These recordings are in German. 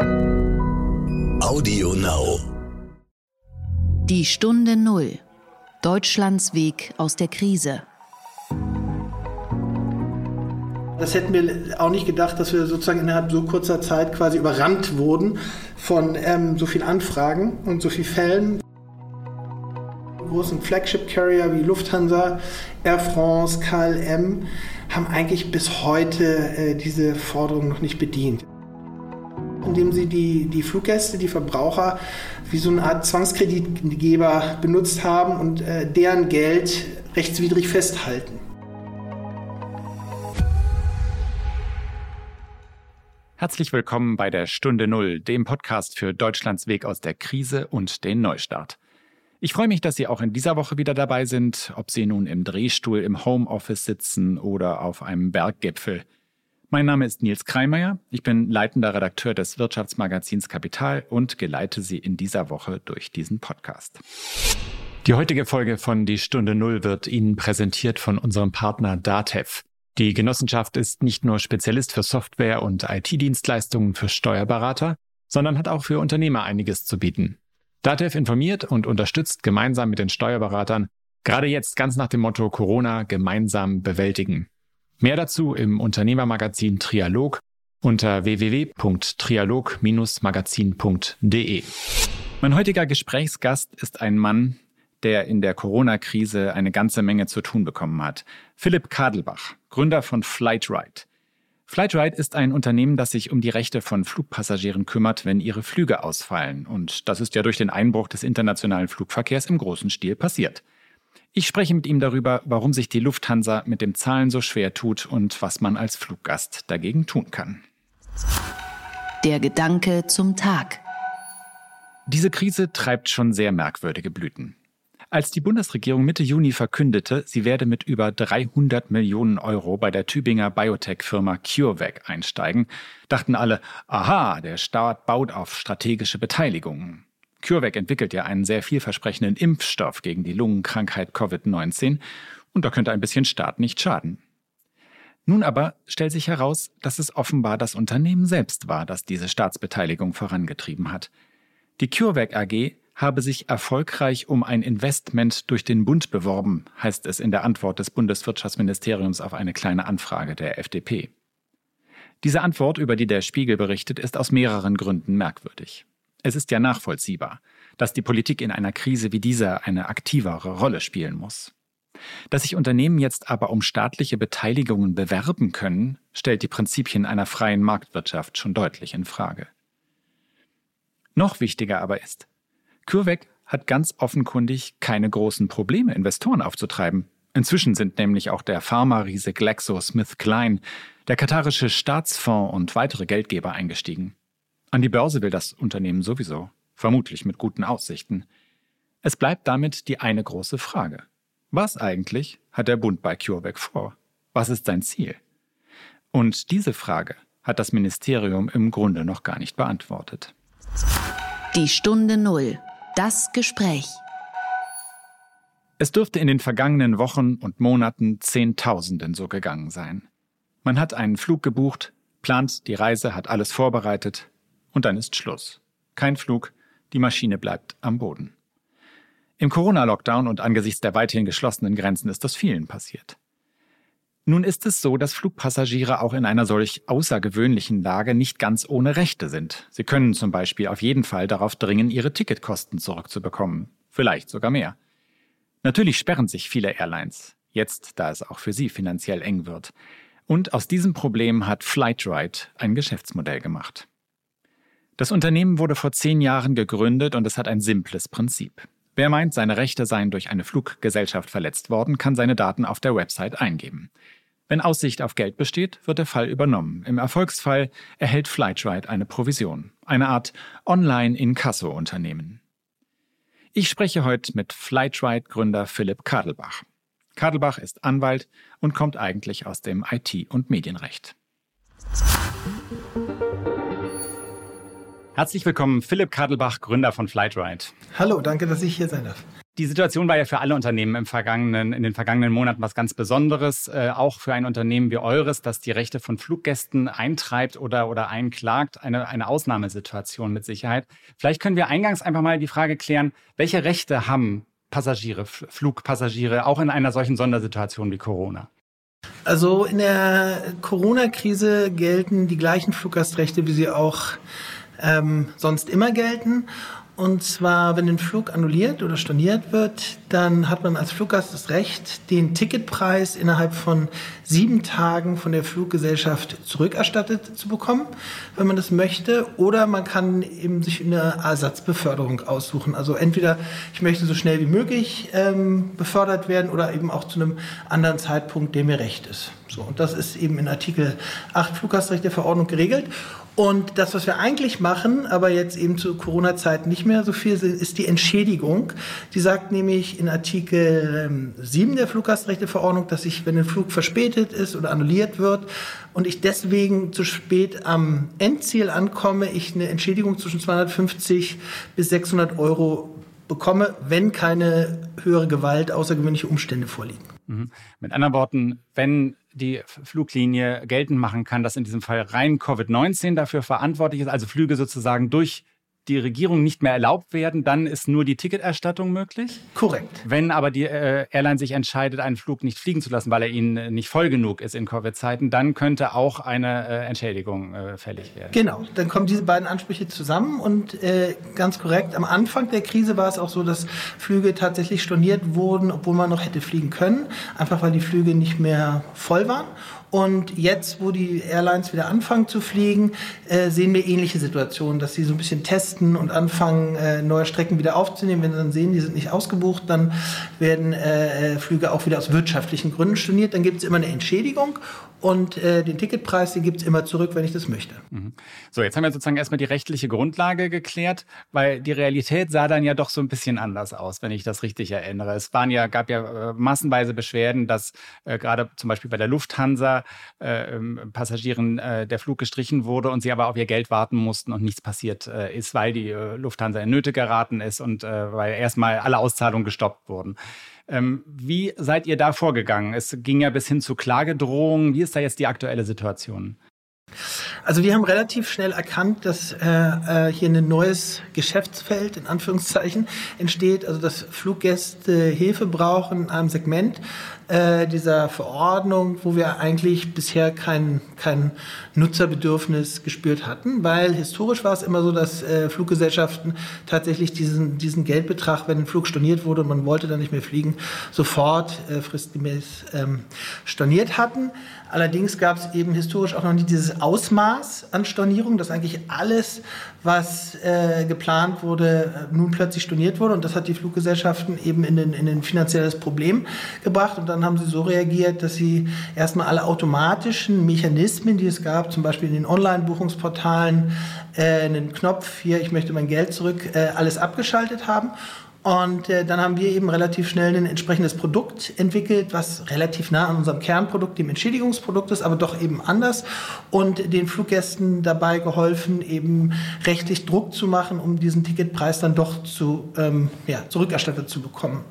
Audio Now. Die Stunde Null. Deutschlands Weg aus der Krise. Das hätten wir auch nicht gedacht, dass wir sozusagen innerhalb so kurzer Zeit quasi überrannt wurden von ähm, so vielen Anfragen und so vielen Fällen. Großen Flagship-Carrier wie Lufthansa, Air France, KLM haben eigentlich bis heute äh, diese Forderung noch nicht bedient indem sie die, die Fluggäste, die Verbraucher wie so eine Art Zwangskreditgeber benutzt haben und äh, deren Geld rechtswidrig festhalten. Herzlich willkommen bei der Stunde Null, dem Podcast für Deutschlands Weg aus der Krise und den Neustart. Ich freue mich, dass Sie auch in dieser Woche wieder dabei sind, ob Sie nun im Drehstuhl im Homeoffice sitzen oder auf einem Berggipfel. Mein Name ist Nils Kreimeier. Ich bin leitender Redakteur des Wirtschaftsmagazins Kapital und geleite Sie in dieser Woche durch diesen Podcast. Die heutige Folge von Die Stunde Null wird Ihnen präsentiert von unserem Partner Datev. Die Genossenschaft ist nicht nur Spezialist für Software und IT-Dienstleistungen für Steuerberater, sondern hat auch für Unternehmer einiges zu bieten. Datev informiert und unterstützt gemeinsam mit den Steuerberatern, gerade jetzt ganz nach dem Motto Corona gemeinsam bewältigen. Mehr dazu im Unternehmermagazin Trialog unter www.trialog-magazin.de. Mein heutiger Gesprächsgast ist ein Mann, der in der Corona-Krise eine ganze Menge zu tun bekommen hat. Philipp Kadelbach, Gründer von Flightride. Flightride ist ein Unternehmen, das sich um die Rechte von Flugpassagieren kümmert, wenn ihre Flüge ausfallen. Und das ist ja durch den Einbruch des internationalen Flugverkehrs im großen Stil passiert. Ich spreche mit ihm darüber, warum sich die Lufthansa mit dem Zahlen so schwer tut und was man als Fluggast dagegen tun kann. Der Gedanke zum Tag. Diese Krise treibt schon sehr merkwürdige Blüten. Als die Bundesregierung Mitte Juni verkündete, sie werde mit über 300 Millionen Euro bei der Tübinger Biotech-Firma CureVac einsteigen, dachten alle, aha, der Staat baut auf strategische Beteiligungen. CureVac entwickelt ja einen sehr vielversprechenden Impfstoff gegen die Lungenkrankheit Covid-19 und da könnte ein bisschen Staat nicht schaden. Nun aber stellt sich heraus, dass es offenbar das Unternehmen selbst war, das diese Staatsbeteiligung vorangetrieben hat. Die CureVac AG habe sich erfolgreich um ein Investment durch den Bund beworben, heißt es in der Antwort des Bundeswirtschaftsministeriums auf eine kleine Anfrage der FDP. Diese Antwort, über die der Spiegel berichtet, ist aus mehreren Gründen merkwürdig. Es ist ja nachvollziehbar, dass die Politik in einer Krise wie dieser eine aktivere Rolle spielen muss. Dass sich Unternehmen jetzt aber um staatliche Beteiligungen bewerben können, stellt die Prinzipien einer freien Marktwirtschaft schon deutlich in Frage. Noch wichtiger aber ist, CureVac hat ganz offenkundig keine großen Probleme, Investoren aufzutreiben. Inzwischen sind nämlich auch der Pharma-Riese GlaxoSmithKline, der katarische Staatsfonds und weitere Geldgeber eingestiegen. An die Börse will das Unternehmen sowieso, vermutlich mit guten Aussichten. Es bleibt damit die eine große Frage. Was eigentlich hat der Bund bei CureVac vor? Was ist sein Ziel? Und diese Frage hat das Ministerium im Grunde noch gar nicht beantwortet. Die Stunde Null. Das Gespräch. Es dürfte in den vergangenen Wochen und Monaten Zehntausenden so gegangen sein. Man hat einen Flug gebucht, plant die Reise, hat alles vorbereitet, und dann ist Schluss. Kein Flug, die Maschine bleibt am Boden. Im Corona-Lockdown und angesichts der weithin geschlossenen Grenzen ist das vielen passiert. Nun ist es so, dass Flugpassagiere auch in einer solch außergewöhnlichen Lage nicht ganz ohne Rechte sind. Sie können zum Beispiel auf jeden Fall darauf dringen, ihre Ticketkosten zurückzubekommen. Vielleicht sogar mehr. Natürlich sperren sich viele Airlines. Jetzt, da es auch für sie finanziell eng wird. Und aus diesem Problem hat Flightride ein Geschäftsmodell gemacht. Das Unternehmen wurde vor zehn Jahren gegründet und es hat ein simples Prinzip. Wer meint, seine Rechte seien durch eine Fluggesellschaft verletzt worden, kann seine Daten auf der Website eingeben. Wenn Aussicht auf Geld besteht, wird der Fall übernommen. Im Erfolgsfall erhält Flightride eine Provision, eine Art Online-Inkasso-Unternehmen. Ich spreche heute mit Flightride-Gründer Philipp Kadelbach. Kadelbach ist Anwalt und kommt eigentlich aus dem IT- und Medienrecht. Herzlich willkommen, Philipp Kadelbach, Gründer von Flightride. Hallo, danke, dass ich hier sein darf. Die Situation war ja für alle Unternehmen im vergangenen, in den vergangenen Monaten was ganz Besonderes, äh, auch für ein Unternehmen wie eures, das die Rechte von Fluggästen eintreibt oder, oder einklagt, eine, eine Ausnahmesituation mit Sicherheit. Vielleicht können wir eingangs einfach mal die Frage klären, welche Rechte haben Passagiere, Flugpassagiere, auch in einer solchen Sondersituation wie Corona? Also in der Corona-Krise gelten die gleichen Fluggastrechte, wie sie auch ähm, sonst immer gelten. Und zwar, wenn ein Flug annulliert oder storniert wird, dann hat man als Fluggast das Recht, den Ticketpreis innerhalb von sieben Tagen von der Fluggesellschaft zurückerstattet zu bekommen, wenn man das möchte. Oder man kann eben sich eine Ersatzbeförderung aussuchen. Also entweder ich möchte so schnell wie möglich ähm, befördert werden oder eben auch zu einem anderen Zeitpunkt, der mir recht ist. So, und das ist eben in Artikel 8 Fluggastrecht der Verordnung geregelt. Und das, was wir eigentlich machen, aber jetzt eben zu Corona-Zeit nicht mehr so viel, ist die Entschädigung. Die sagt nämlich in Artikel 7 ähm, der Fluggastrechteverordnung, dass ich, wenn ein Flug verspätet ist oder annulliert wird und ich deswegen zu spät am Endziel ankomme, ich eine Entschädigung zwischen 250 bis 600 Euro bekomme, wenn keine höhere Gewalt, außergewöhnliche Umstände vorliegen. Mhm. Mit anderen Worten, wenn die Fluglinie geltend machen kann, dass in diesem Fall rein Covid-19 dafür verantwortlich ist, also Flüge sozusagen durch die Regierung nicht mehr erlaubt werden, dann ist nur die Ticketerstattung möglich. Korrekt. Wenn aber die äh, Airline sich entscheidet, einen Flug nicht fliegen zu lassen, weil er ihnen äh, nicht voll genug ist in Covid-Zeiten, dann könnte auch eine äh, Entschädigung äh, fällig werden. Genau, dann kommen diese beiden Ansprüche zusammen und äh, ganz korrekt, am Anfang der Krise war es auch so, dass Flüge tatsächlich storniert wurden, obwohl man noch hätte fliegen können, einfach weil die Flüge nicht mehr voll waren. Und jetzt, wo die Airlines wieder anfangen zu fliegen, äh, sehen wir ähnliche Situationen, dass sie so ein bisschen testen und anfangen, äh, neue Strecken wieder aufzunehmen. Wenn sie dann sehen, die sind nicht ausgebucht, dann werden äh, äh Flüge auch wieder aus wirtschaftlichen Gründen storniert. Dann gibt es immer eine Entschädigung und äh, den Ticketpreis, den gibt es immer zurück, wenn ich das möchte. Mhm. So, jetzt haben wir sozusagen erstmal die rechtliche Grundlage geklärt, weil die Realität sah dann ja doch so ein bisschen anders aus, wenn ich das richtig erinnere. Es waren ja, gab ja äh, massenweise Beschwerden, dass gerade zum Beispiel bei der Lufthansa äh, ähm, Passagieren äh, der Flug gestrichen wurde und sie aber auf ihr Geld warten mussten und nichts passiert äh, ist, weil die Lufthansa in Nöte geraten ist und weil erstmal alle Auszahlungen gestoppt wurden. Ähm, wie seid ihr da vorgegangen? Es ging ja bis hin zu Klagedrohungen. Wie ist da jetzt die aktuelle Situation? Also wir haben relativ schnell erkannt, dass äh, äh, hier ein neues Geschäftsfeld in Anführungszeichen entsteht, also dass Fluggäste Hilfe brauchen in einem Segment äh, dieser Verordnung, wo wir eigentlich bisher kein, kein Nutzerbedürfnis gespürt hatten, weil historisch war es immer so, dass äh, Fluggesellschaften tatsächlich diesen, diesen Geldbetrag, wenn ein Flug storniert wurde und man wollte dann nicht mehr fliegen, sofort äh, fristgemäß ähm, storniert hatten. Allerdings gab es eben historisch auch noch nicht dieses Ausmaß an Stornierung, dass eigentlich alles, was äh, geplant wurde, nun plötzlich storniert wurde. Und das hat die Fluggesellschaften eben in ein in ein finanzielles Problem gebracht. Und dann haben sie so reagiert, dass sie erstmal alle automatischen Mechanismen, die es gab, zum Beispiel in den Online-Buchungsportalen, äh, einen Knopf hier, ich möchte mein Geld zurück, äh, alles abgeschaltet haben und äh, dann haben wir eben relativ schnell ein entsprechendes Produkt entwickelt, was relativ nah an unserem Kernprodukt, dem Entschädigungsprodukt ist, aber doch eben anders und den Fluggästen dabei geholfen, eben rechtlich Druck zu machen, um diesen Ticketpreis dann doch zu, ähm, ja, zurückerstattet zu bekommen.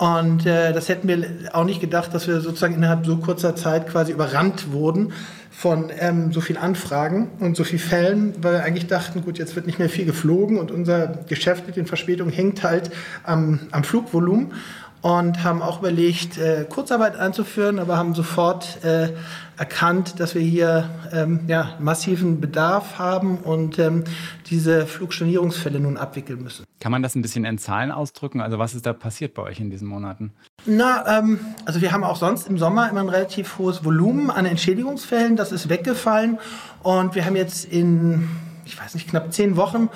Und äh, das hätten wir auch nicht gedacht, dass wir sozusagen innerhalb so kurzer Zeit quasi überrannt wurden von ähm, so vielen Anfragen und so vielen Fällen, weil wir eigentlich dachten, gut, jetzt wird nicht mehr viel geflogen und unser Geschäft mit den Verspätungen hängt halt am, am Flugvolumen und haben auch überlegt, äh, Kurzarbeit einzuführen, aber haben sofort äh, erkannt, dass wir hier ähm, ja, massiven Bedarf haben und ähm, diese Flugstornierungsfälle nun abwickeln müssen. Kann man das ein bisschen in Zahlen ausdrücken? Also was ist da passiert bei euch in diesen Monaten? Na, ähm, also wir haben auch sonst im Sommer immer ein relativ hohes Volumen an Entschädigungsfällen. Das ist weggefallen und wir haben jetzt in, ich weiß nicht, knapp zehn Wochen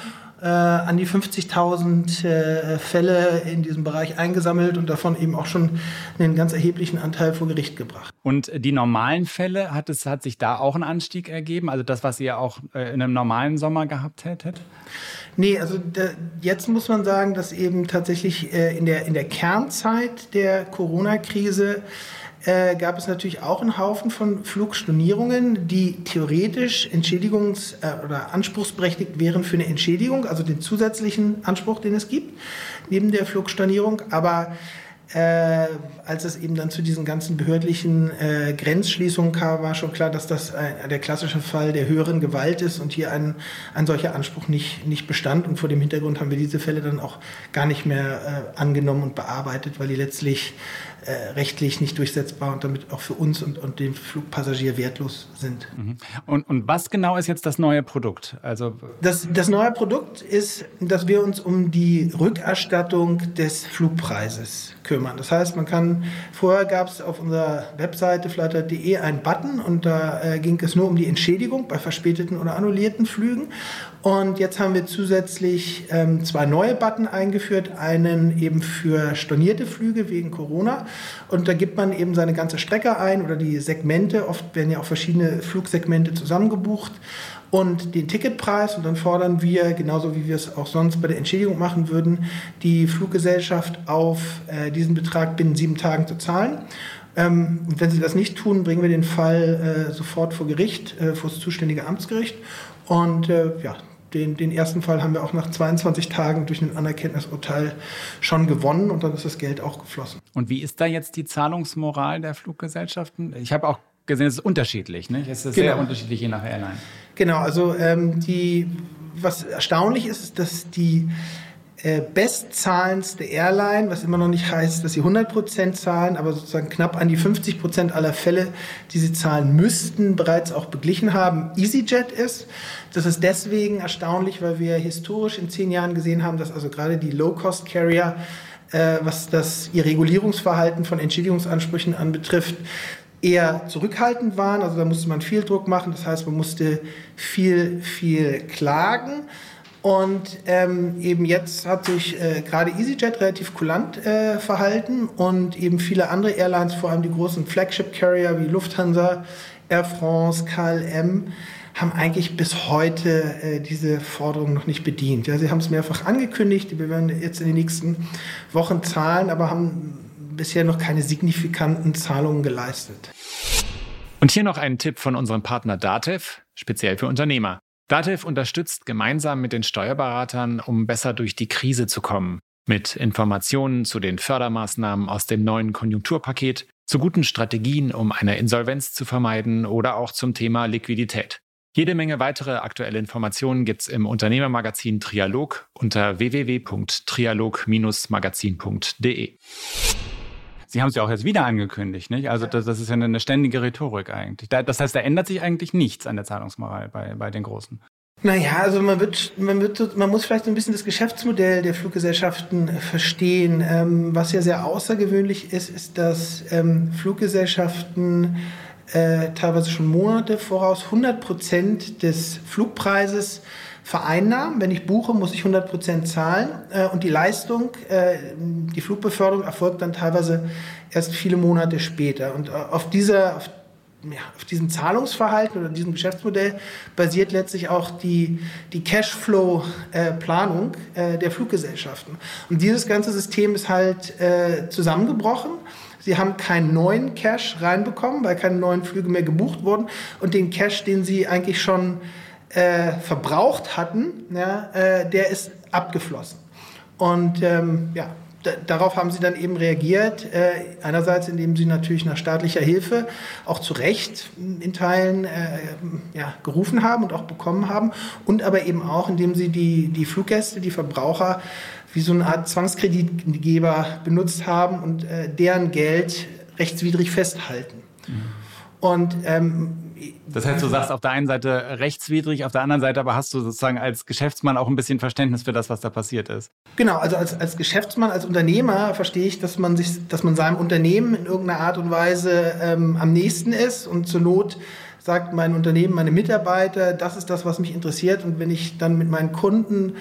äh, an die 50.000 äh, Fälle in diesem Bereich eingesammelt und davon eben auch schon einen ganz erheblichen Anteil vor Gericht gebracht. Und die normalen Fälle, hat, es, hat sich da auch ein Anstieg ergeben? Also das, was ihr auch äh, in einem normalen Sommer gehabt hättet? Nee, also da, jetzt muss man sagen, dass eben tatsächlich äh, in, der, in der Kernzeit der Corona-Krise äh, gab es natürlich auch einen Haufen von Flugstornierungen, die theoretisch entschädigungs- äh, oder anspruchsberechtigt wären für eine Entschädigung, also den zusätzlichen Anspruch, den es gibt, neben der Flugstornierung. Aber äh, als es eben dann zu diesen ganzen behördlichen äh, Grenzschließungen kam, war schon klar, dass das ein, der klassische Fall der höheren Gewalt ist und hier ein, ein solcher Anspruch nicht, nicht bestand. Und vor dem Hintergrund haben wir diese Fälle dann auch gar nicht mehr äh, angenommen und bearbeitet, weil die letztlich äh, rechtlich nicht durchsetzbar und damit auch für uns und, und den Flugpassagier wertlos sind. Mhm. Und, und was genau ist jetzt das neue Produkt? Also das, das neue Produkt ist, dass wir uns um die Rückerstattung des Flugpreises kümmern. Das heißt, man kann, vorher gab es auf unserer Webseite flatter.de einen Button und da äh, ging es nur um die Entschädigung bei verspäteten oder annullierten Flügen. Und jetzt haben wir zusätzlich ähm, zwei neue Button eingeführt. Einen eben für stornierte Flüge wegen Corona. Und da gibt man eben seine ganze Strecke ein oder die Segmente. Oft werden ja auch verschiedene Flugsegmente zusammengebucht und den Ticketpreis. Und dann fordern wir, genauso wie wir es auch sonst bei der Entschädigung machen würden, die Fluggesellschaft auf, äh, diesen Betrag binnen sieben Tagen zu zahlen. Ähm, wenn sie das nicht tun, bringen wir den Fall äh, sofort vor Gericht, äh, vor das zuständige Amtsgericht. Und äh, ja, den, den, ersten Fall haben wir auch nach 22 Tagen durch ein Anerkenntnisurteil schon gewonnen und dann ist das Geld auch geflossen. Und wie ist da jetzt die Zahlungsmoral der Fluggesellschaften? Ich habe auch gesehen, es ist unterschiedlich. Ne? Es ist genau. sehr unterschiedlich je nach Airline. Genau, also ähm, die, was erstaunlich ist, ist, dass die äh, bestzahlendste Airline, was immer noch nicht heißt, dass sie 100% zahlen, aber sozusagen knapp an die 50% aller Fälle, die sie zahlen müssten, bereits auch beglichen haben, EasyJet ist. Das ist deswegen erstaunlich, weil wir historisch in zehn Jahren gesehen haben, dass also gerade die Low-Cost-Carrier, äh, was das ihr Regulierungsverhalten von Entschädigungsansprüchen anbetrifft, eher zurückhaltend waren. Also da musste man viel Druck machen. Das heißt, man musste viel, viel klagen. Und ähm, eben jetzt hat sich äh, gerade EasyJet relativ kulant äh, verhalten und eben viele andere Airlines, vor allem die großen Flagship-Carrier wie Lufthansa, Air France, KLM, haben eigentlich bis heute äh, diese Forderung noch nicht bedient. Ja, sie haben es mehrfach angekündigt, wir werden jetzt in den nächsten Wochen zahlen, aber haben bisher noch keine signifikanten Zahlungen geleistet. Und hier noch ein Tipp von unserem Partner Datev, speziell für Unternehmer. Datev unterstützt gemeinsam mit den Steuerberatern, um besser durch die Krise zu kommen. Mit Informationen zu den Fördermaßnahmen aus dem neuen Konjunkturpaket, zu guten Strategien, um eine Insolvenz zu vermeiden oder auch zum Thema Liquidität. Jede Menge weitere aktuelle Informationen gibt's im Unternehmermagazin Trialog unter www.trialog-magazin.de. Sie haben es ja auch jetzt wieder angekündigt, nicht? Also das, das ist ja eine ständige Rhetorik eigentlich. das heißt, da ändert sich eigentlich nichts an der Zahlungsmoral bei, bei den Großen. Naja, also man wird, man wird, man muss vielleicht so ein bisschen das Geschäftsmodell der Fluggesellschaften verstehen. Ähm, was ja sehr außergewöhnlich ist, ist, dass ähm, Fluggesellschaften äh, teilweise schon Monate voraus 100 Prozent des Flugpreises vereinnahmen. Wenn ich buche, muss ich 100 Prozent zahlen äh, und die Leistung, äh, die Flugbeförderung erfolgt dann teilweise erst viele Monate später. Und äh, auf dieser, auf, ja, auf diesem Zahlungsverhalten oder diesem Geschäftsmodell basiert letztlich auch die, die Cashflow-Planung äh, der Fluggesellschaften. Und dieses ganze System ist halt äh, zusammengebrochen. Sie haben keinen neuen Cash reinbekommen, weil keine neuen Flüge mehr gebucht wurden. Und den Cash, den Sie eigentlich schon äh, verbraucht hatten, ja, äh, der ist abgeflossen. Und ähm, ja, darauf haben sie dann eben reagiert. Äh, einerseits, indem sie natürlich nach staatlicher Hilfe auch zu Recht in Teilen äh, ja, gerufen haben und auch bekommen haben. Und aber eben auch, indem sie die, die Fluggäste, die Verbraucher wie so eine Art Zwangskreditgeber benutzt haben und äh, deren Geld rechtswidrig festhalten. Mhm. Und ähm, das heißt, du sagst auf der einen Seite rechtswidrig, auf der anderen Seite aber hast du sozusagen als Geschäftsmann auch ein bisschen Verständnis für das, was da passiert ist. Genau, also als, als Geschäftsmann, als Unternehmer verstehe ich, dass man sich, dass man seinem Unternehmen in irgendeiner Art und Weise ähm, am nächsten ist und zur Not sagt mein Unternehmen, meine Mitarbeiter, das ist das, was mich interessiert. Und wenn ich dann mit meinen Kunden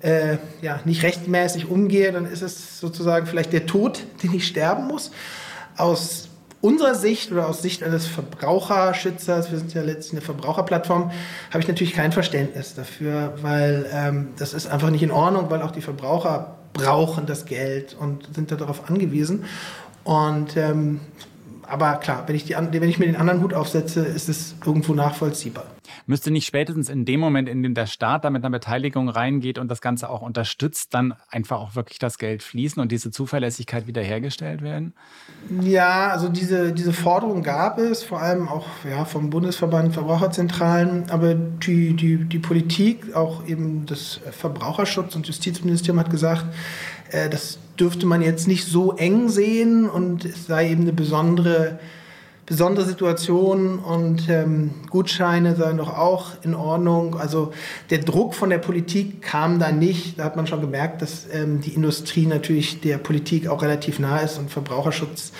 äh, ja, nicht rechtmäßig umgehe, dann ist es sozusagen vielleicht der Tod, den ich sterben muss. Aus unserer Sicht oder aus Sicht eines Verbraucherschützers, wir sind ja letztlich eine Verbraucherplattform, habe ich natürlich kein Verständnis dafür, weil ähm, das ist einfach nicht in Ordnung, weil auch die Verbraucher brauchen das Geld und sind darauf angewiesen. Und ähm, aber klar, wenn ich, die, wenn ich mir den anderen Hut aufsetze, ist es irgendwo nachvollziehbar. Müsste nicht spätestens in dem Moment, in dem der Staat da mit einer Beteiligung reingeht und das Ganze auch unterstützt, dann einfach auch wirklich das Geld fließen und diese Zuverlässigkeit wiederhergestellt werden? Ja, also diese, diese Forderung gab es, vor allem auch ja, vom Bundesverband Verbraucherzentralen, aber die, die, die Politik, auch eben das Verbraucherschutz- und Justizministerium hat gesagt, äh, das dürfte man jetzt nicht so eng sehen und es sei eben eine besondere, besondere Situation und ähm, Gutscheine seien doch auch in Ordnung. Also der Druck von der Politik kam da nicht. Da hat man schon gemerkt, dass ähm, die Industrie natürlich der Politik auch relativ nah ist und Verbraucherschutz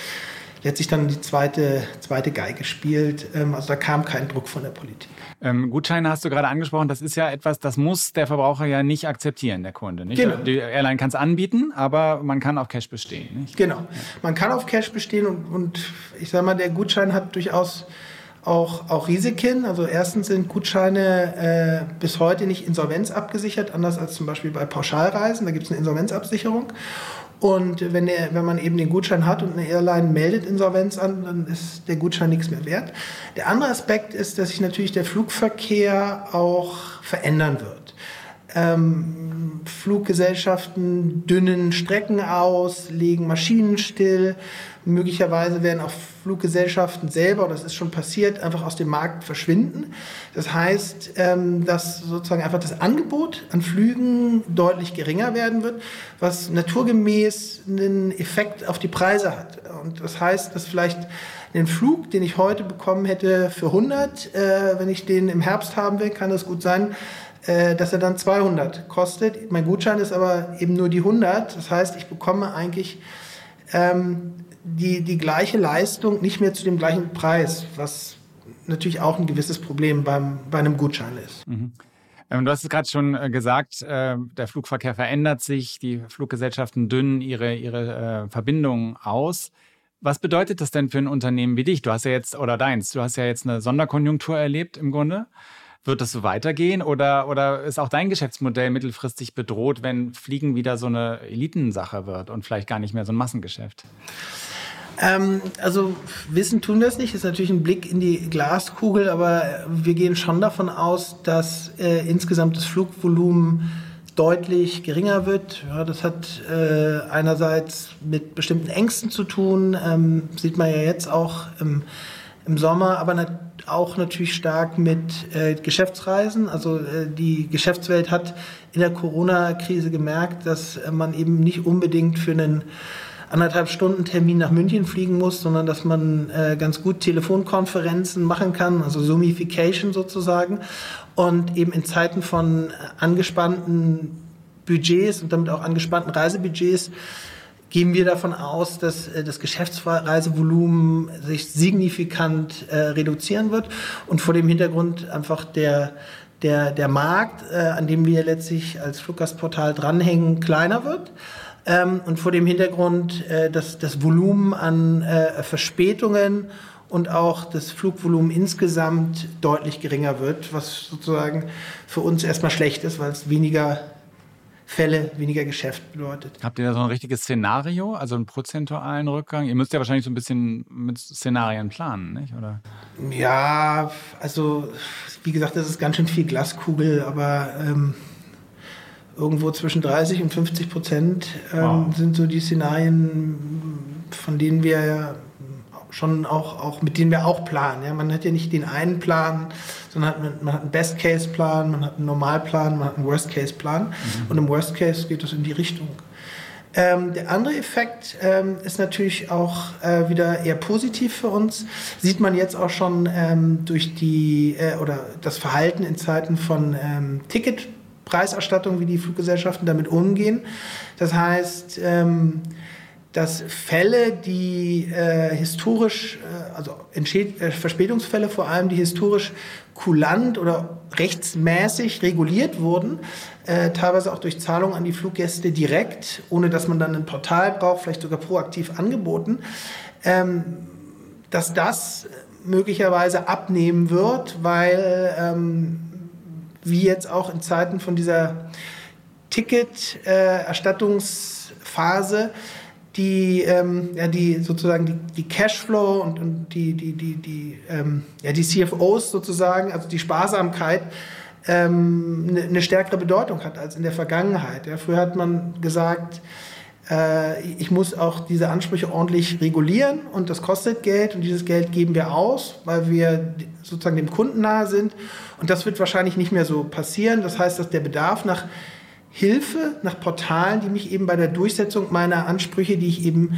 letztlich dann die zweite, zweite Geige spielt. Ähm, also da kam kein Druck von der Politik. Ähm, Gutscheine hast du gerade angesprochen. Das ist ja etwas, das muss der Verbraucher ja nicht akzeptieren, der Kunde. Nicht? Genau. Die Airline kann es anbieten, aber man kann auf Cash bestehen. Nicht? Genau. Man kann auf Cash bestehen und, und ich sage mal, der Gutschein hat durchaus auch, auch Risiken. Also erstens sind Gutscheine äh, bis heute nicht insolvenzabgesichert, anders als zum Beispiel bei Pauschalreisen. Da gibt es eine Insolvenzabsicherung. Und wenn, der, wenn man eben den Gutschein hat und eine Airline meldet Insolvenz an, dann ist der Gutschein nichts mehr wert. Der andere Aspekt ist, dass sich natürlich der Flugverkehr auch verändern wird. Ähm, Fluggesellschaften dünnen Strecken aus, legen Maschinen still. Möglicherweise werden auch Fluggesellschaften selber, das ist schon passiert, einfach aus dem Markt verschwinden. Das heißt, ähm, dass sozusagen einfach das Angebot an Flügen deutlich geringer werden wird, was naturgemäß einen Effekt auf die Preise hat. Und das heißt, dass vielleicht den Flug, den ich heute bekommen hätte für 100, äh, wenn ich den im Herbst haben will, kann es gut sein, äh, dass er dann 200 kostet. Mein Gutschein ist aber eben nur die 100. Das heißt, ich bekomme eigentlich ähm, die, die gleiche Leistung nicht mehr zu dem gleichen Preis, was natürlich auch ein gewisses Problem beim, bei einem Gutschein ist. Mhm. Ähm, du hast es gerade schon äh, gesagt, äh, der Flugverkehr verändert sich, die Fluggesellschaften dünnen ihre, ihre äh, Verbindungen aus. Was bedeutet das denn für ein Unternehmen wie dich? Du hast ja jetzt, oder deins, du hast ja jetzt eine Sonderkonjunktur erlebt im Grunde. Wird das so weitergehen oder, oder ist auch dein Geschäftsmodell mittelfristig bedroht, wenn Fliegen wieder so eine Elitensache wird und vielleicht gar nicht mehr so ein Massengeschäft? Ähm, also wissen tun das nicht, ist natürlich ein Blick in die Glaskugel, aber wir gehen schon davon aus, dass äh, insgesamt das Flugvolumen deutlich geringer wird. Ja, das hat äh, einerseits mit bestimmten Ängsten zu tun, ähm, sieht man ja jetzt auch im, im Sommer, aber nat auch natürlich stark mit äh, Geschäftsreisen. Also äh, die Geschäftswelt hat in der Corona-Krise gemerkt, dass man eben nicht unbedingt für einen anderthalb Stunden Termin nach München fliegen muss, sondern dass man äh, ganz gut Telefonkonferenzen machen kann, also Zoomification sozusagen. Und eben in Zeiten von angespannten Budgets und damit auch angespannten Reisebudgets gehen wir davon aus, dass äh, das Geschäftsreisevolumen sich signifikant äh, reduzieren wird und vor dem Hintergrund einfach der der, der Markt, äh, an dem wir letztlich als Fluggastportal dranhängen, kleiner wird. Ähm, und vor dem Hintergrund, äh, dass das Volumen an äh, Verspätungen und auch das Flugvolumen insgesamt deutlich geringer wird, was sozusagen für uns erstmal schlecht ist, weil es weniger Fälle, weniger Geschäft bedeutet. Habt ihr da so ein richtiges Szenario, also einen prozentualen Rückgang? Ihr müsst ja wahrscheinlich so ein bisschen mit Szenarien planen, nicht? Oder? Ja, also wie gesagt, das ist ganz schön viel Glaskugel, aber ähm, irgendwo zwischen 30 und 50 Prozent ähm, wow. sind so die Szenarien, von denen wir schon auch, auch mit denen wir auch planen. Ja? Man hat ja nicht den einen Plan, sondern hat, man hat einen Best-Case-Plan, man hat einen Normalplan, man hat einen Worst-Case-Plan. Mhm. Und im Worst-Case geht es in die Richtung. Ähm, der andere Effekt ähm, ist natürlich auch äh, wieder eher positiv für uns. Sieht man jetzt auch schon ähm, durch die äh, oder das Verhalten in Zeiten von ähm, Ticket Preiserstattung, wie die Fluggesellschaften damit umgehen. Das heißt, ähm, dass Fälle, die äh, historisch, äh, also Entschäd äh, Verspätungsfälle vor allem, die historisch kulant oder rechtsmäßig reguliert wurden, äh, teilweise auch durch Zahlungen an die Fluggäste direkt, ohne dass man dann ein Portal braucht, vielleicht sogar proaktiv angeboten, ähm, dass das möglicherweise abnehmen wird, weil ähm, wie jetzt auch in Zeiten von dieser Ticketerstattungsphase die, ähm, ja, die sozusagen die, die Cashflow und, und die, die, die, die, ähm, ja, die CFOs sozusagen, also die Sparsamkeit, ähm, eine, eine stärkere Bedeutung hat als in der Vergangenheit. Ja, früher hat man gesagt, äh, ich muss auch diese Ansprüche ordentlich regulieren und das kostet Geld und dieses Geld geben wir aus, weil wir sozusagen dem Kunden nahe sind. Und das wird wahrscheinlich nicht mehr so passieren. Das heißt, dass der Bedarf nach Hilfe, nach Portalen, die mich eben bei der Durchsetzung meiner Ansprüche, die ich eben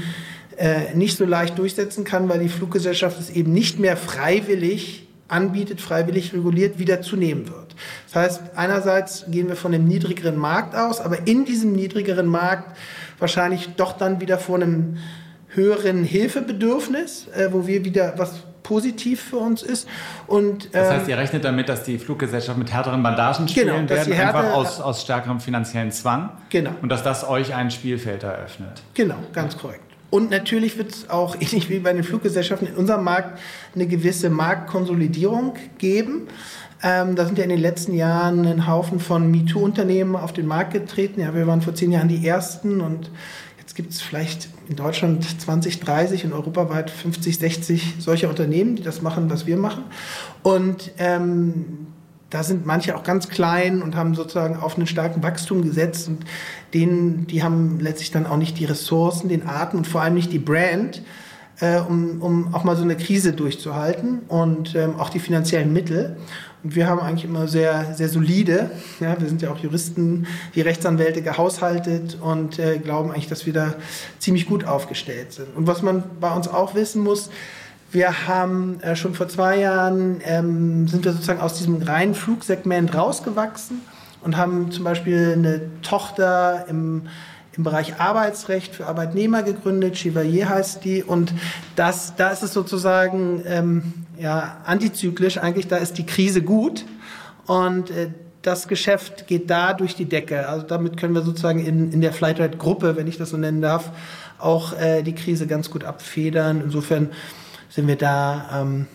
äh, nicht so leicht durchsetzen kann, weil die Fluggesellschaft es eben nicht mehr freiwillig anbietet, freiwillig reguliert, wieder zunehmen wird. Das heißt, einerseits gehen wir von einem niedrigeren Markt aus, aber in diesem niedrigeren Markt wahrscheinlich doch dann wieder vor einem höheren Hilfebedürfnis, äh, wo wir wieder was positiv für uns ist. Und, das heißt, ihr ähm, rechnet damit, dass die Fluggesellschaft mit härteren Bandagen spielen genau, werden, einfach aus, aus stärkerem finanziellen Zwang. Genau. Und dass das euch ein Spielfeld eröffnet. Genau, ganz korrekt. Und natürlich wird es auch, ähnlich wie bei den Fluggesellschaften in unserem Markt, eine gewisse Marktkonsolidierung geben. Ähm, da sind ja in den letzten Jahren ein Haufen von MeToo-Unternehmen auf den Markt getreten. Ja, wir waren vor zehn Jahren die ersten und jetzt gibt es vielleicht in Deutschland 20, 30 und europaweit 50, 60 solcher Unternehmen, die das machen, was wir machen. Und ähm, da sind manche auch ganz klein und haben sozusagen auf einen starken Wachstum gesetzt und denen, die haben letztlich dann auch nicht die Ressourcen, den Atem und vor allem nicht die Brand, äh, um, um auch mal so eine Krise durchzuhalten und ähm, auch die finanziellen Mittel. Und wir haben eigentlich immer sehr, sehr solide, ja, wir sind ja auch Juristen, wie Rechtsanwälte gehaushaltet und äh, glauben eigentlich, dass wir da ziemlich gut aufgestellt sind. Und was man bei uns auch wissen muss, wir haben äh, schon vor zwei Jahren, ähm, sind wir sozusagen aus diesem reinen Flugsegment rausgewachsen und haben zum Beispiel eine Tochter im im Bereich Arbeitsrecht für Arbeitnehmer gegründet, Chevalier heißt die. Und das, da ist es sozusagen ähm, ja, antizyklisch, eigentlich da ist die Krise gut. Und äh, das Geschäft geht da durch die Decke. Also damit können wir sozusagen in, in der Flightride-Gruppe, wenn ich das so nennen darf, auch äh, die Krise ganz gut abfedern. Insofern sind wir da ähm,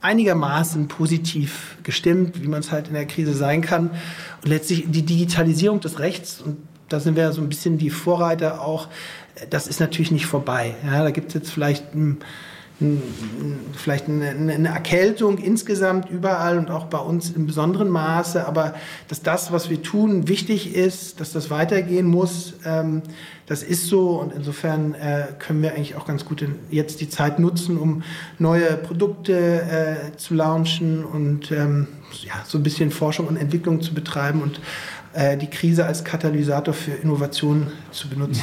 einigermaßen positiv gestimmt, wie man es halt in der Krise sein kann. Und letztlich die Digitalisierung des Rechts und da sind wir so ein bisschen die Vorreiter auch. Das ist natürlich nicht vorbei. Ja, da gibt es jetzt vielleicht ein, ein, vielleicht eine, eine, Erkältung insgesamt überall und auch bei uns in besonderem Maße, aber dass das, was wir tun, wichtig ist, dass das weitergehen muss, ähm, das ist so und insofern äh, können wir eigentlich auch ganz gut jetzt die Zeit nutzen, um neue Produkte äh, zu launchen und ähm, ja, so ein bisschen Forschung und Entwicklung zu betreiben und die Krise als Katalysator für Innovation zu benutzen.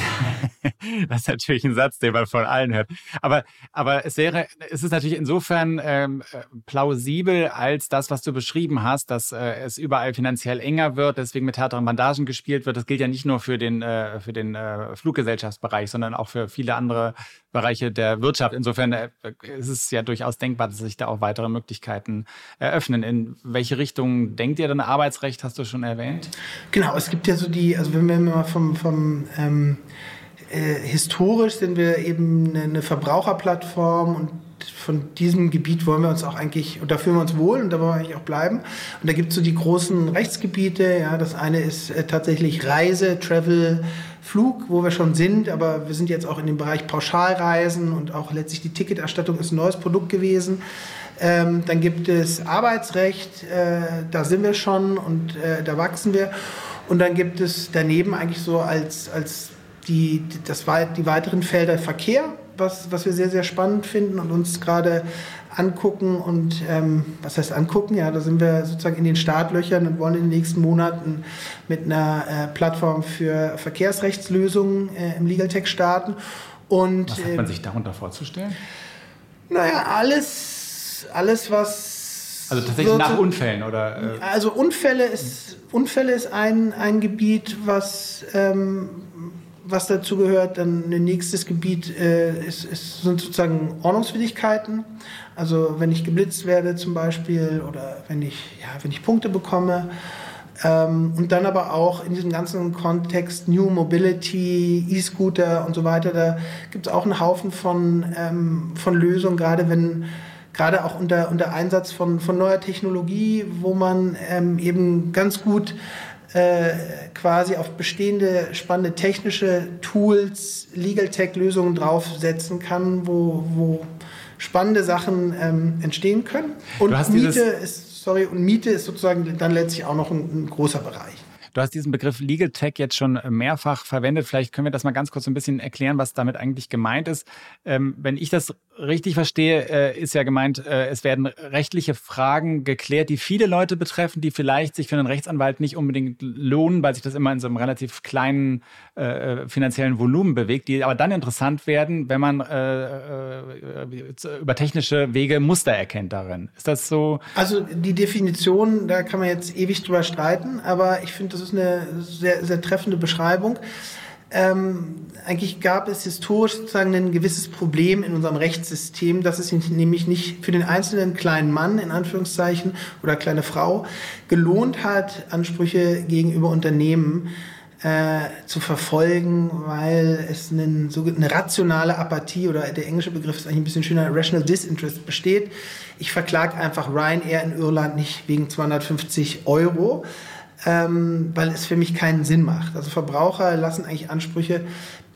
das ist natürlich ein Satz, den man von allen hört. Aber, aber es wäre, es ist natürlich insofern ähm, plausibel als das, was du beschrieben hast, dass äh, es überall finanziell enger wird, deswegen mit härteren Bandagen gespielt wird. Das gilt ja nicht nur für den, äh, für den äh, Fluggesellschaftsbereich, sondern auch für viele andere Bereiche der Wirtschaft. Insofern äh, ist es ja durchaus denkbar, dass sich da auch weitere Möglichkeiten eröffnen. In welche Richtung denkt ihr denn Arbeitsrecht, hast du schon erwähnt? Genau, es gibt ja so die, also wenn wir mal vom, vom ähm, äh, historisch sind wir eben eine, Verbraucherplattform und von diesem Gebiet wollen wir uns auch eigentlich, und da fühlen wir uns wohl und da wollen wir eigentlich auch bleiben. Und da gibt es so die großen Rechtsgebiete. Ja, das eine ist äh, tatsächlich Reise, Travel, Flug, wo wir schon sind, aber wir sind jetzt auch in dem Bereich Pauschalreisen und auch letztlich die Ticketerstattung ist ein neues Produkt gewesen. Ähm, dann gibt es Arbeitsrecht, äh, da sind wir schon und äh, da wachsen wir. Und dann gibt es daneben eigentlich so als, als die, das, die weiteren Felder Verkehr, was, was wir sehr, sehr spannend finden und uns gerade angucken. Und ähm, was heißt angucken? Ja, da sind wir sozusagen in den Startlöchern und wollen in den nächsten Monaten mit einer äh, Plattform für Verkehrsrechtslösungen äh, im Legal Tech starten. Und, was hat man äh, sich darunter vorzustellen? Naja, alles, alles was also tatsächlich nach Unfällen oder? Äh also Unfälle ist, Unfälle ist ein, ein Gebiet, was ähm, was dazu gehört. Dann ein nächstes Gebiet äh, ist, ist, sind sozusagen Ordnungswidrigkeiten. Also wenn ich geblitzt werde zum Beispiel oder wenn ich, ja, wenn ich Punkte bekomme. Ähm, und dann aber auch in diesem ganzen Kontext New Mobility, E-Scooter und so weiter, da gibt es auch einen Haufen von, ähm, von Lösungen, gerade wenn gerade auch unter, unter Einsatz von, von neuer Technologie, wo man ähm, eben ganz gut äh, quasi auf bestehende spannende technische Tools, Legal Tech-Lösungen draufsetzen kann, wo, wo spannende Sachen ähm, entstehen können. Und Miete ist, sorry, und Miete ist sozusagen dann letztlich auch noch ein, ein großer Bereich. Du hast diesen Begriff Legal Tech jetzt schon mehrfach verwendet. Vielleicht können wir das mal ganz kurz ein bisschen erklären, was damit eigentlich gemeint ist. Ähm, wenn ich das richtig verstehe, äh, ist ja gemeint, äh, es werden rechtliche Fragen geklärt, die viele Leute betreffen, die vielleicht sich für einen Rechtsanwalt nicht unbedingt lohnen, weil sich das immer in so einem relativ kleinen äh, finanziellen Volumen bewegt, die aber dann interessant werden, wenn man über technische Wege Muster erkennt darin. Ist das so? Also die Definition, da kann man jetzt ewig drüber streiten, aber ich finde, das ist eine sehr, sehr treffende Beschreibung. Ähm, eigentlich gab es historisch sozusagen ein gewisses Problem in unserem Rechtssystem, dass es nämlich nicht für den einzelnen kleinen Mann in Anführungszeichen oder kleine Frau gelohnt hat, Ansprüche gegenüber Unternehmen äh, zu verfolgen, weil es einen, so eine rationale Apathie oder der englische Begriff ist eigentlich ein bisschen schöner, rational disinterest besteht. Ich verklage einfach Ryanair in Irland nicht wegen 250 Euro, ähm, weil es für mich keinen Sinn macht. Also Verbraucher lassen eigentlich Ansprüche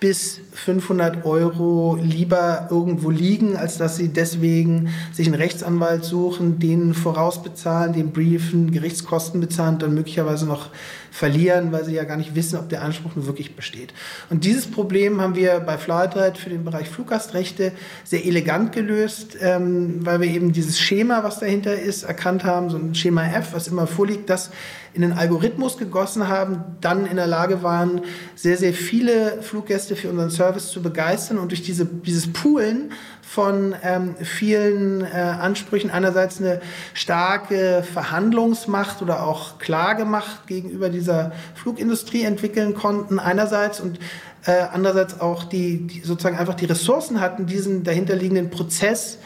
bis 500 Euro lieber irgendwo liegen, als dass sie deswegen sich einen Rechtsanwalt suchen, den vorausbezahlen, den briefen, Gerichtskosten bezahlen, dann möglicherweise noch verlieren, weil sie ja gar nicht wissen, ob der Anspruch nur wirklich besteht. Und dieses Problem haben wir bei Flightride für den Bereich Fluggastrechte sehr elegant gelöst, ähm, weil wir eben dieses Schema, was dahinter ist, erkannt haben, so ein Schema F, was immer vorliegt, das in den Algorithmus gegossen haben, dann in der Lage waren, sehr, sehr viele Fluggäste für unseren Service zu begeistern und durch diese, dieses Poolen von ähm, vielen äh, Ansprüchen einerseits eine starke Verhandlungsmacht oder auch Klagemacht gegenüber dieser Flugindustrie entwickeln konnten einerseits und äh, andererseits auch die, die sozusagen einfach die Ressourcen hatten, diesen dahinterliegenden Prozess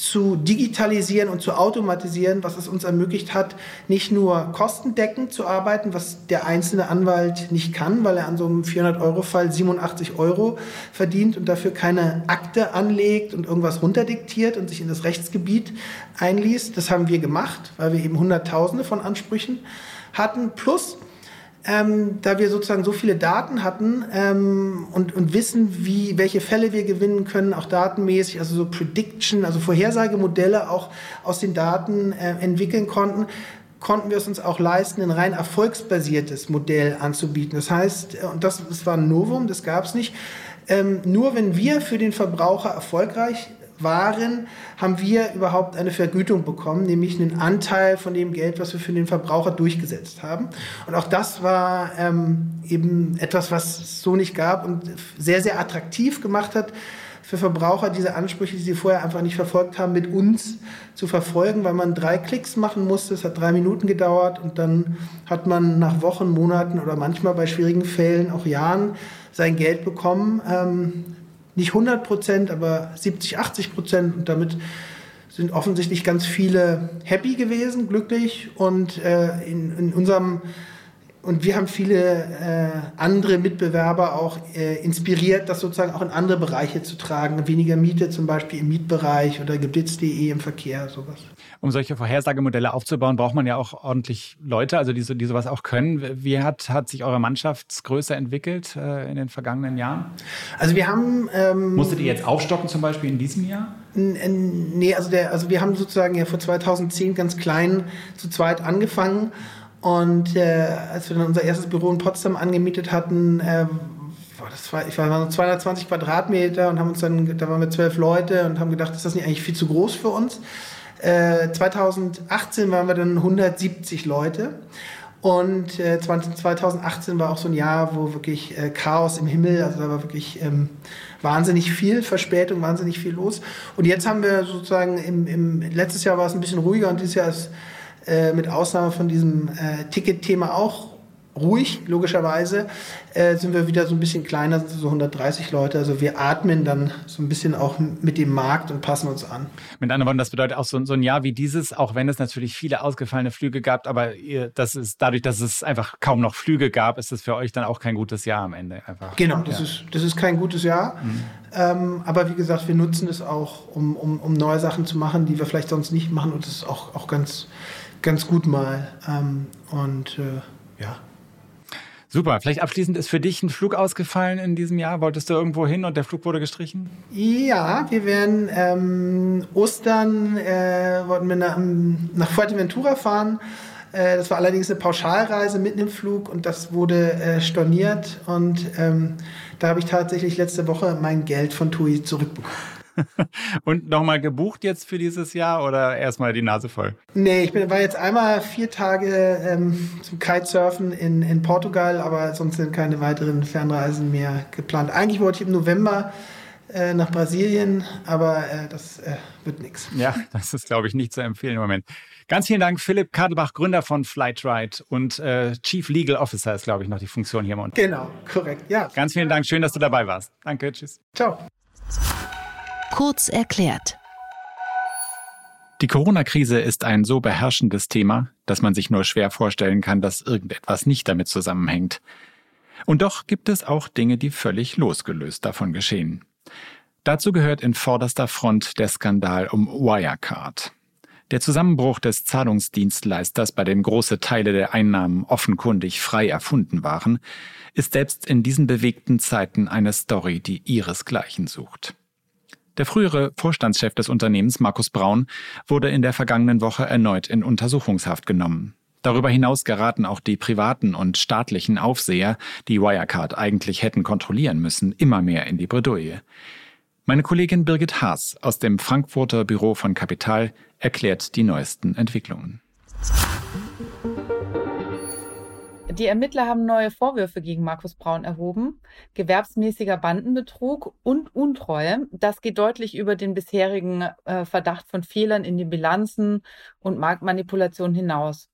zu digitalisieren und zu automatisieren, was es uns ermöglicht hat, nicht nur kostendeckend zu arbeiten, was der einzelne Anwalt nicht kann, weil er an so einem 400-Euro-Fall 87 Euro verdient und dafür keine Akte anlegt und irgendwas runterdiktiert und sich in das Rechtsgebiet einliest. Das haben wir gemacht, weil wir eben Hunderttausende von Ansprüchen hatten. Plus ähm, da wir sozusagen so viele Daten hatten ähm, und, und wissen, wie, welche Fälle wir gewinnen können, auch datenmäßig, also so Prediction, also Vorhersagemodelle auch aus den Daten äh, entwickeln konnten, konnten wir es uns auch leisten, ein rein erfolgsbasiertes Modell anzubieten. Das heißt, äh, und das, das war ein Novum, das gab es nicht, ähm, nur wenn wir für den Verbraucher erfolgreich waren, haben wir überhaupt eine Vergütung bekommen, nämlich einen Anteil von dem Geld, was wir für den Verbraucher durchgesetzt haben. Und auch das war ähm, eben etwas, was es so nicht gab und sehr, sehr attraktiv gemacht hat für Verbraucher, diese Ansprüche, die sie vorher einfach nicht verfolgt haben, mit uns zu verfolgen, weil man drei Klicks machen musste. Es hat drei Minuten gedauert und dann hat man nach Wochen, Monaten oder manchmal bei schwierigen Fällen auch Jahren sein Geld bekommen. Ähm, nicht 100 Prozent, aber 70, 80 Prozent. Und damit sind offensichtlich ganz viele happy gewesen, glücklich. Und äh, in, in unserem und wir haben viele äh, andere Mitbewerber auch äh, inspiriert, das sozusagen auch in andere Bereiche zu tragen. Weniger Miete zum Beispiel im Mietbereich oder geblitzt.de im Verkehr, sowas. Um solche Vorhersagemodelle aufzubauen, braucht man ja auch ordentlich Leute, also die, die sowas auch können. Wie hat, hat sich eure Mannschaftsgröße entwickelt äh, in den vergangenen Jahren? Also wir haben... Ähm, Musstet ihr jetzt aufstocken zum Beispiel in diesem Jahr? Nee, also, der, also wir haben sozusagen ja vor 2010 ganz klein zu zweit angefangen und äh, als wir dann unser erstes Büro in Potsdam angemietet hatten, äh, das war, ich war so 220 Quadratmeter und haben uns dann, da waren wir zwölf Leute und haben gedacht, ist das nicht eigentlich viel zu groß für uns? Äh, 2018 waren wir dann 170 Leute. Und äh, 2018 war auch so ein Jahr, wo wirklich äh, Chaos im Himmel, also da war wirklich ähm, wahnsinnig viel Verspätung, wahnsinnig viel los. Und jetzt haben wir sozusagen im, im letztes Jahr war es ein bisschen ruhiger und dieses Jahr ist äh, mit Ausnahme von diesem äh, Ticket-Thema auch ruhig, logischerweise, äh, sind wir wieder so ein bisschen kleiner, sind so 130 Leute. Also wir atmen dann so ein bisschen auch mit dem Markt und passen uns an. Mit anderen Worten, das bedeutet auch so, so ein Jahr wie dieses, auch wenn es natürlich viele ausgefallene Flüge gab, aber ihr, das ist dadurch, dass es einfach kaum noch Flüge gab, ist es für euch dann auch kein gutes Jahr am Ende. Einfach. Genau, das, ja. ist, das ist kein gutes Jahr. Mhm. Ähm, aber wie gesagt, wir nutzen es auch, um, um, um neue Sachen zu machen, die wir vielleicht sonst nicht machen und das ist auch, auch ganz ganz gut mal. Ähm, und äh, ja. Super. Vielleicht abschließend ist für dich ein Flug ausgefallen in diesem Jahr. Wolltest du irgendwo hin und der Flug wurde gestrichen? Ja, wir werden ähm, Ostern, äh, wollten wir nach, nach Fuerteventura fahren. Äh, das war allerdings eine Pauschalreise mitten im Flug und das wurde äh, storniert. Und ähm, da habe ich tatsächlich letzte Woche mein Geld von TUI zurückbekommen. Und nochmal gebucht jetzt für dieses Jahr oder erstmal die Nase voll? Nee, ich bin, war jetzt einmal vier Tage ähm, zum Kitesurfen in, in Portugal, aber sonst sind keine weiteren Fernreisen mehr geplant. Eigentlich wollte ich im November äh, nach Brasilien, aber äh, das äh, wird nichts. Ja, das ist, glaube ich, nicht zu empfehlen im Moment. Ganz vielen Dank, Philipp Kadelbach, Gründer von Flightride und äh, Chief Legal Officer ist, glaube ich, noch die Funktion hier im Unternehmen. Genau, korrekt, ja. Ganz vielen Dank, schön, dass du dabei warst. Danke, tschüss. Ciao. Kurz erklärt. Die Corona-Krise ist ein so beherrschendes Thema, dass man sich nur schwer vorstellen kann, dass irgendetwas nicht damit zusammenhängt. Und doch gibt es auch Dinge, die völlig losgelöst davon geschehen. Dazu gehört in vorderster Front der Skandal um Wirecard. Der Zusammenbruch des Zahlungsdienstleisters, bei dem große Teile der Einnahmen offenkundig frei erfunden waren, ist selbst in diesen bewegten Zeiten eine Story, die ihresgleichen sucht. Der frühere Vorstandschef des Unternehmens, Markus Braun, wurde in der vergangenen Woche erneut in Untersuchungshaft genommen. Darüber hinaus geraten auch die privaten und staatlichen Aufseher, die Wirecard eigentlich hätten kontrollieren müssen, immer mehr in die Bredouille. Meine Kollegin Birgit Haas aus dem Frankfurter Büro von Kapital erklärt die neuesten Entwicklungen. Die Ermittler haben neue Vorwürfe gegen Markus Braun erhoben. Gewerbsmäßiger Bandenbetrug und Untreue. Das geht deutlich über den bisherigen äh, Verdacht von Fehlern in den Bilanzen und Marktmanipulation hinaus.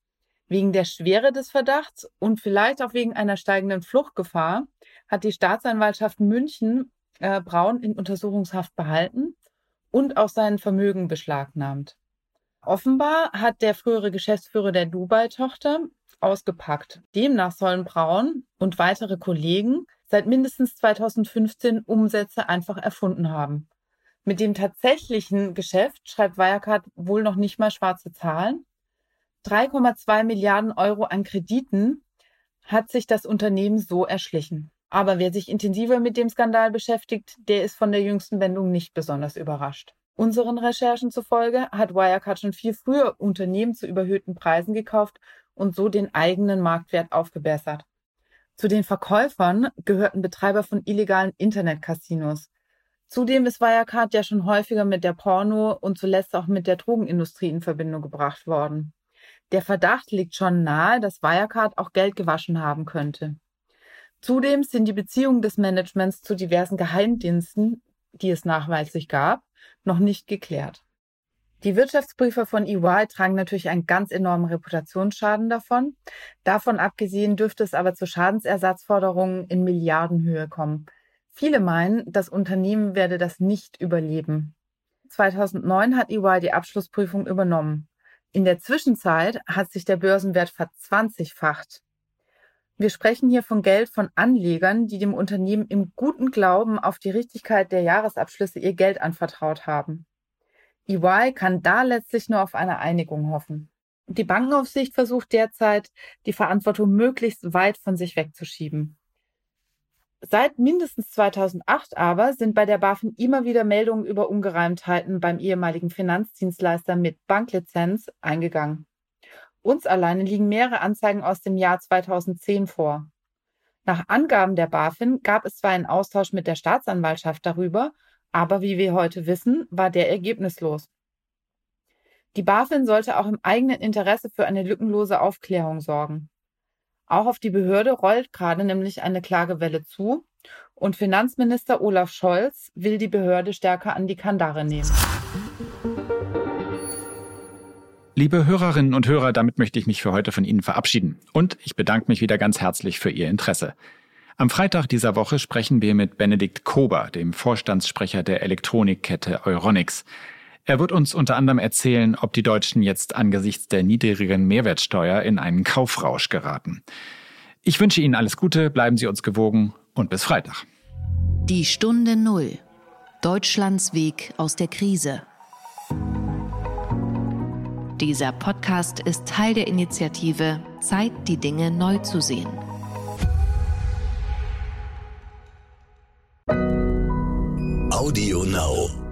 Wegen der Schwere des Verdachts und vielleicht auch wegen einer steigenden Fluchtgefahr hat die Staatsanwaltschaft München äh, Braun in Untersuchungshaft behalten und auch sein Vermögen beschlagnahmt. Offenbar hat der frühere Geschäftsführer der Dubai-Tochter ausgepackt. Demnach sollen Braun und weitere Kollegen seit mindestens 2015 Umsätze einfach erfunden haben. Mit dem tatsächlichen Geschäft schreibt Wirecard wohl noch nicht mal schwarze Zahlen. 3,2 Milliarden Euro an Krediten hat sich das Unternehmen so erschlichen. Aber wer sich intensiver mit dem Skandal beschäftigt, der ist von der jüngsten Wendung nicht besonders überrascht. Unseren Recherchen zufolge hat Wirecard schon viel früher Unternehmen zu überhöhten Preisen gekauft und so den eigenen Marktwert aufgebessert. Zu den Verkäufern gehörten Betreiber von illegalen Internetcasinos. Zudem ist Wirecard ja schon häufiger mit der Porno- und zuletzt auch mit der Drogenindustrie in Verbindung gebracht worden. Der Verdacht liegt schon nahe, dass Wirecard auch Geld gewaschen haben könnte. Zudem sind die Beziehungen des Managements zu diversen Geheimdiensten, die es nachweislich gab, noch nicht geklärt. Die Wirtschaftsprüfer von EY tragen natürlich einen ganz enormen Reputationsschaden davon. Davon abgesehen dürfte es aber zu Schadensersatzforderungen in Milliardenhöhe kommen. Viele meinen, das Unternehmen werde das nicht überleben. 2009 hat EY die Abschlussprüfung übernommen. In der Zwischenzeit hat sich der Börsenwert verzwanzigfacht. Wir sprechen hier von Geld von Anlegern, die dem Unternehmen im guten Glauben auf die Richtigkeit der Jahresabschlüsse ihr Geld anvertraut haben. EY kann da letztlich nur auf eine Einigung hoffen. Die Bankenaufsicht versucht derzeit, die Verantwortung möglichst weit von sich wegzuschieben. Seit mindestens 2008 aber sind bei der BaFin immer wieder Meldungen über Ungereimtheiten beim ehemaligen Finanzdienstleister mit Banklizenz eingegangen. Uns alleine liegen mehrere Anzeigen aus dem Jahr 2010 vor. Nach Angaben der BaFin gab es zwar einen Austausch mit der Staatsanwaltschaft darüber, aber wie wir heute wissen, war der ergebnislos. Die BaFin sollte auch im eigenen Interesse für eine lückenlose Aufklärung sorgen. Auch auf die Behörde rollt gerade nämlich eine Klagewelle zu und Finanzminister Olaf Scholz will die Behörde stärker an die Kandare nehmen. Liebe Hörerinnen und Hörer, damit möchte ich mich für heute von Ihnen verabschieden. Und ich bedanke mich wieder ganz herzlich für Ihr Interesse. Am Freitag dieser Woche sprechen wir mit Benedikt Kober, dem Vorstandssprecher der Elektronikkette Euronics. Er wird uns unter anderem erzählen, ob die Deutschen jetzt angesichts der niedrigen Mehrwertsteuer in einen Kaufrausch geraten. Ich wünsche Ihnen alles Gute, bleiben Sie uns gewogen und bis Freitag. Die Stunde Null. Deutschlands Weg aus der Krise. Dieser Podcast ist Teil der Initiative Zeit, die Dinge neu zu sehen. Audio Now.